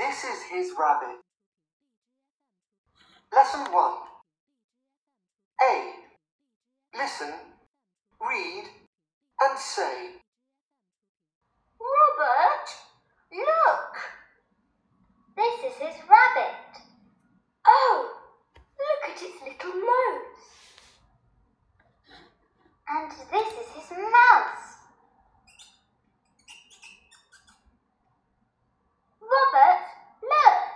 This is his rabbit. Lesson 1 A. Listen, read, and say. Robert, look. This is his rabbit. Oh, look at its little nose. And this is his mouse. Robert, look.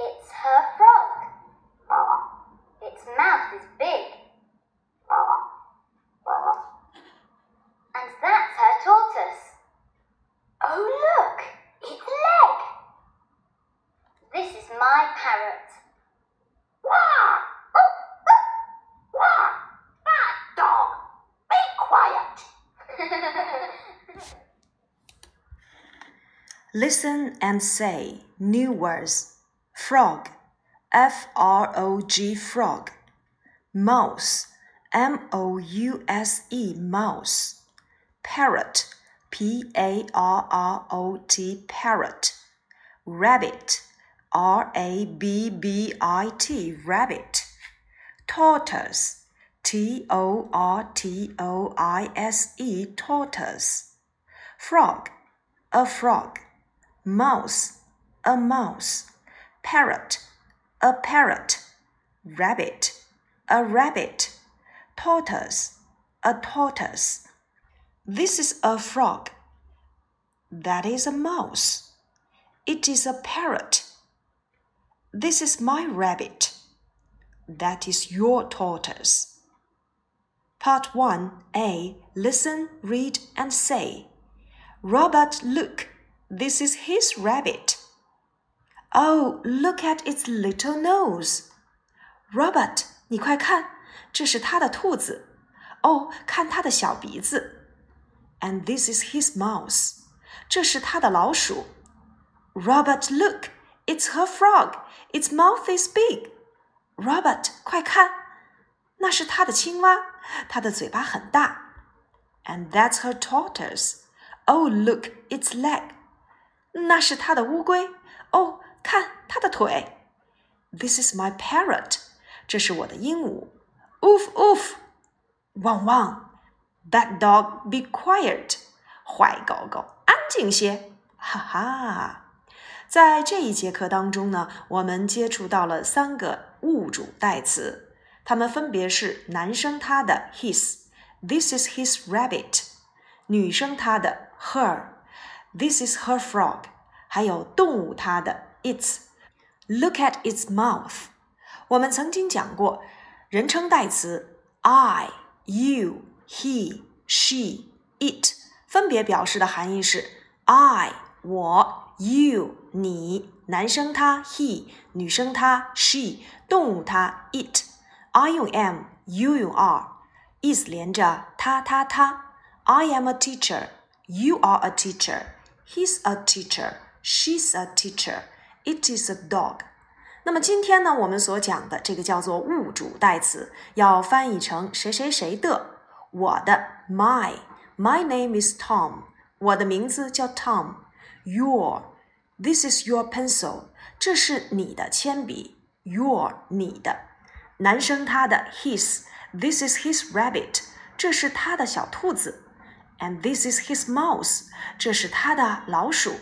It's her frog. Its mouth is big. And that's her tortoise. Oh, look! Its leg! This is my parrot. Wah! Oh, oh, wah! Bad dog! Be quiet! Listen and say new words. Frog, F R O G, frog. Mouse, M O U S E, mouse. Parrot, P A R R O T, parrot. Rabbit, R A B B I T, rabbit. Tortoise, T O R T O I S E, tortoise. Frog, a frog mouse, a mouse, parrot, a parrot, rabbit, a rabbit, tortoise, a tortoise. This is a frog. That is a mouse. It is a parrot. This is my rabbit. That is your tortoise. Part 1a Listen, read, and say. Robert, look. This is his rabbit. Oh, look at its little nose. Robert，你快看，这是他的兔子。哦，看它的小鼻子。And this is his mouse. 这是他的老鼠。Robert, look, it's her frog. Its mouth is big. Robert，快看，那是他的青蛙，它的嘴巴很大。And that's her tortoise. Oh, look, its leg. 那是他的乌龟。哦，看它的腿。This is my parrot。这是我的鹦鹉。Oof oof！汪汪。Bad dog, be quiet。坏狗狗，安静些。哈哈。在这一节课当中呢，我们接触到了三个物主代词，它们分别是男生他的 his，this is his rabbit；女生她的 her。This is her frog，还有动物它的 its。Look at its mouth。我们曾经讲过，人称代词 I、you、he、she、it 分别表示的含义是 I 我，you 你，男生他 he，女生他 she，动物它 it。I 用 am，you 用 are，is 连着他他他。I am a teacher。You are a teacher. He's a teacher. She's a teacher. It is a dog. 那么今天呢，我们所讲的这个叫做物主代词，要翻译成谁谁谁的，我的 my。My name is Tom. 我的名字叫 Tom. Your. This is your pencil. 这是你的铅笔。Your 你的。男生他的 his. This is his rabbit. 这是他的小兔子。 And this is his mouse，这是他的老鼠。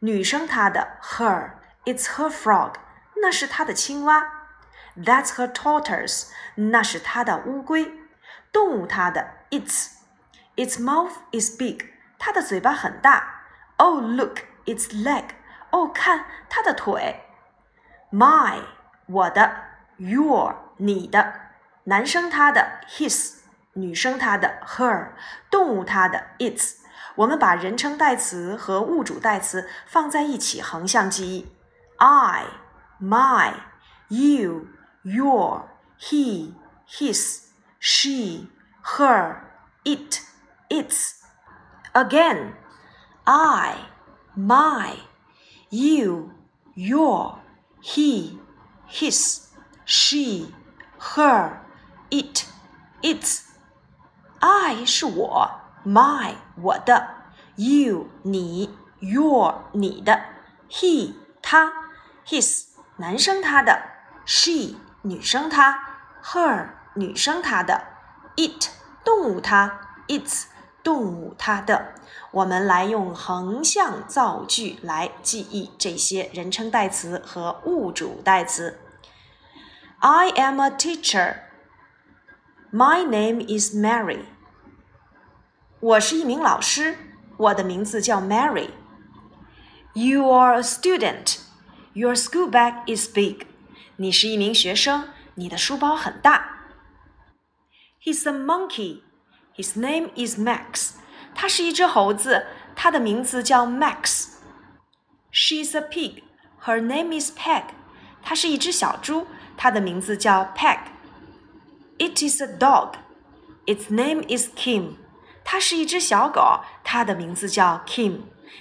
女生她的 her，it's her frog，那是她的青蛙。That's her tortoise，那是她的乌龟。动物它的 its，its mouth is big，它的嘴巴很大。Oh look，its leg，哦看它的腿。My，我的，your，你的。男生他的 his。 女生她的 her，动物它的 its。我们把人称代词和物主代词放在一起，横向记忆：I、my、you、your、he、his、she、her、it、its。Again, I, my, you, your, he, his, she, her, it, its。 I 是我，my 我的，you 你，your 你的 he 他，his 男生他的，she 女生她，her 女生她的，it 动物它，its 动物它的。我们来用横向造句来记忆这些人称代词和物主代词。I am a teacher. My name is Mary. 我是一名老师，我的名字叫 Mary。You are a student. Your school bag is big. 你是一名学生，你的书包很大。He's a monkey. His name is Max. 他是一只猴子，他的名字叫 Max。She's a pig. Her name is Peg. 她是一只小猪，它的名字叫 Peg。 It is a dog. Its name is Kim. 它是一只小狗，它的名字叫 Kim。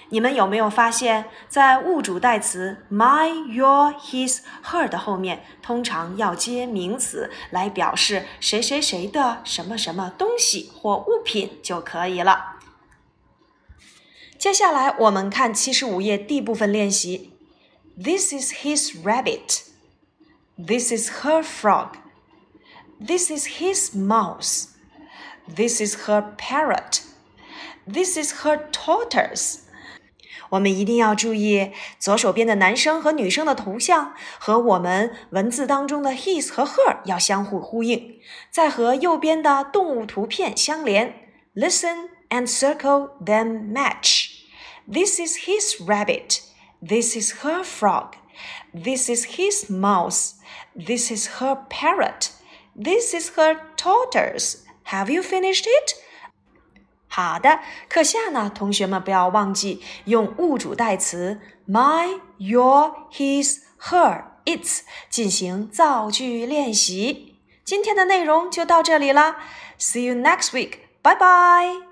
你们有没有发现，在物主代词 my、your、his、her 的后面，通常要接名词来表示谁谁谁的什么什么东西或物品就可以了。接下来我们看七十五页 D 部分练习。This is his rabbit. This is her frog. This is his mouse. This is her parrot. This is her tortoise. 我们一定要注意左手边的男生和女生的头像和我们文字当中的 his 和 her 要相互呼应，再和右边的动物图片相连。Listen and circle them match. This is his rabbit. This is her frog. This is his mouse. This is her parrot. This is her tortoise. Have you finished it? 好的，课下呢，同学们不要忘记用物主代词 my、your、his、her、its 进行造句练习。今天的内容就到这里啦，See you next week. Bye bye.